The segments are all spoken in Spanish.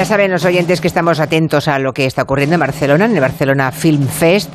Ya saben los oyentes que estamos atentos a lo que está ocurriendo en Barcelona, en el Barcelona Film Fest.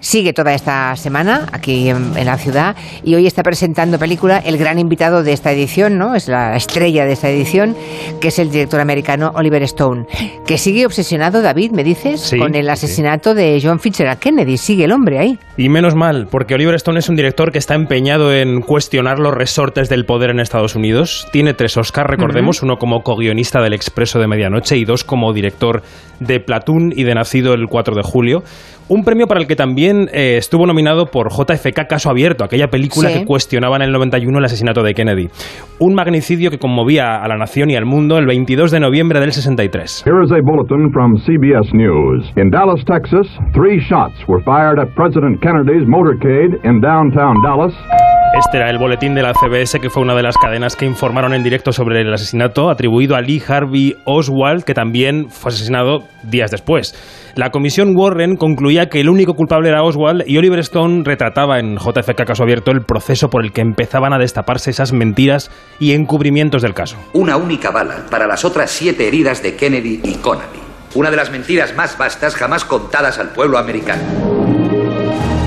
Sigue toda esta semana aquí en, en, la ciudad y hoy está presentando película el gran invitado de esta edición, ¿no? Es la estrella de esta edición, que es el director americano Oliver Stone, que sigue obsesionado, David, me dices, Sí, con el sí, asesinato de John Fitzgerald Kennedy. Sigue el hombre ahí. Y menos mal, porque Oliver Stone es un director que está empeñado en cuestionar los resortes del poder en Estados Unidos. Tiene tres Oscars, recordemos, uno como co-guionista del Expreso de Medianoche y dos como director de Platoon y de Nacido el 4 de julio. Un premio para el que también eh, estuvo nominado por JFK Caso Abierto, aquella película Sí. que cuestionaba en el 91 el asesinato de Kennedy. Un magnicidio que conmovía a la nación y al mundo el 22 de noviembre del 63. Here is a bulletin from CBS News. In Dallas, Texas, three shots were fired at President Kennedy's motorcade in downtown Dallas. Este era el boletín de la CBS, que fue una de las cadenas que informaron en directo sobre el asesinato atribuido a Lee Harvey Oswald, que también fue asesinado días después. La comisión Warren concluía que el único culpable era Oswald y Oliver Stone retrataba en JFK Caso Abierto el proceso por el que empezaban a destaparse esas mentiras y encubrimientos del caso. Una única bala para las otras siete heridas de Kennedy y Connally. Una de las mentiras más vastas jamás contadas al pueblo americano.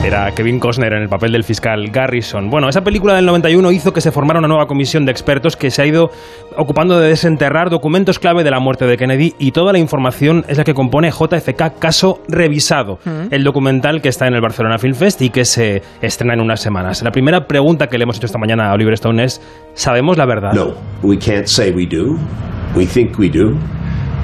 Era Kevin Costner en el papel del fiscal Garrison. Bueno, esa película del 91 hizo que se formara una nueva comisión de expertos que se ha ido ocupando de desenterrar documentos clave de la muerte de Kennedy y toda la información es la que compone JFK Caso Revisado, el documental que está en el Barcelona Film Fest y que se estrena en unas semanas. La primera pregunta que le hemos hecho esta mañana a Oliver Stone es, ¿sabemos la verdad? No, we can't say we do. We think we do.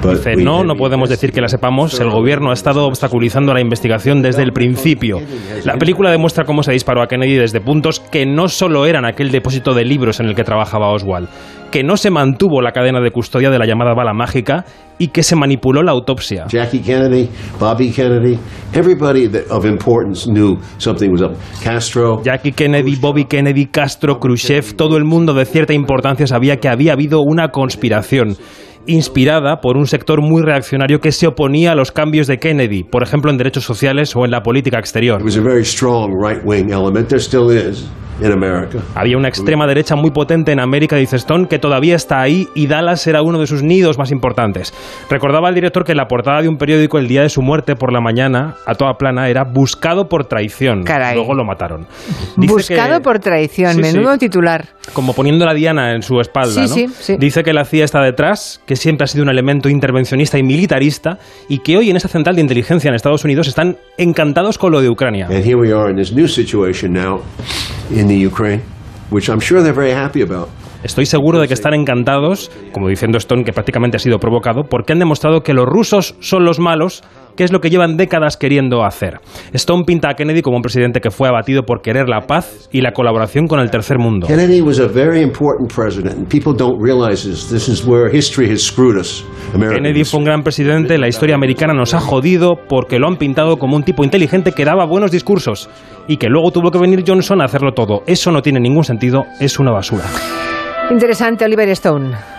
Dice, no, no podemos decir que la sepamos. El gobierno ha estado obstaculizando la investigación desde el principio. La película demuestra cómo se disparó a Kennedy desde puntos que no solo eran aquel depósito de libros en el que trabajaba Oswald, que no se mantuvo la cadena de custodia de la llamada bala mágica y que se manipuló la autopsia. Jackie Kennedy, Bobby Kennedy, everybody of importance knew something was up. Castro. Jackie Kennedy, Bobby Kennedy, Castro, Khrushchev, todo el mundo de cierta importancia sabía que había habido una conspiración inspirada por un sector muy reaccionario que se oponía a los cambios de Kennedy, por ejemplo en derechos sociales o en la política exterior. It was a very strong Había una extrema derecha muy potente en América, dice Stone, que todavía está ahí y Dallas era uno de sus nidos más importantes. Recordaba el director que la portada de un periódico el día de su muerte por la mañana, a toda plana, era buscado por traición. Caray. Luego lo mataron. Dice Buscado que- por traición, Sí, sí. menudo titular. Como poniendo la diana en su espalda, Sí, ¿no? sí, sí. Dice que la CIA está detrás, que siempre ha sido un elemento intervencionista y militarista y que hoy en esa central de inteligencia en Estados Unidos están encantados con lo de Ucrania. And here we are in this new situation now in Estoy seguro de que están encantados, como diciendo Stone que prácticamente ha sido provocado, porque han demostrado que los rusos son los malos, que es lo que llevan décadas queriendo hacer. Stone pinta a Kennedy como un presidente que fue abatido por querer la paz y la colaboración con el tercer mundo. Kennedy was a very important president, and people don't realize this. This is where history has screwed us. Kennedy fue un gran presidente, la historia americana nos ha jodido porque lo han pintado como un tipo inteligente que daba buenos discursos y que luego tuvo que venir Johnson a hacerlo todo. Eso no tiene ningún sentido, es una basura. Interesante, Oliver Stone.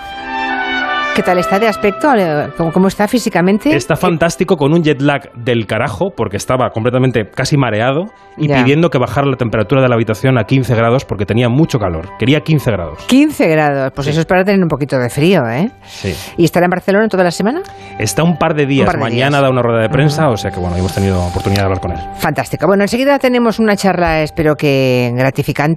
¿Qué tal está de aspecto? Eh, ¿Cómo, cómo está físicamente? Está fantástico con un jet lag del carajo, porque estaba completamente casi mareado y Ya. pidiendo que bajara la temperatura de la habitación a 15 grados porque tenía mucho calor. Quería 15 grados. 15 grados. Pues eso es para tener un poquito de frío, ¿eh? Sí. ¿Y estará en Barcelona toda la semana? Está un par de días. par de Mañana días. da una rueda de prensa, o sea que bueno, hemos tenido oportunidad de hablar con él. Fantástico. Bueno, enseguida tenemos una charla, espero que gratificante.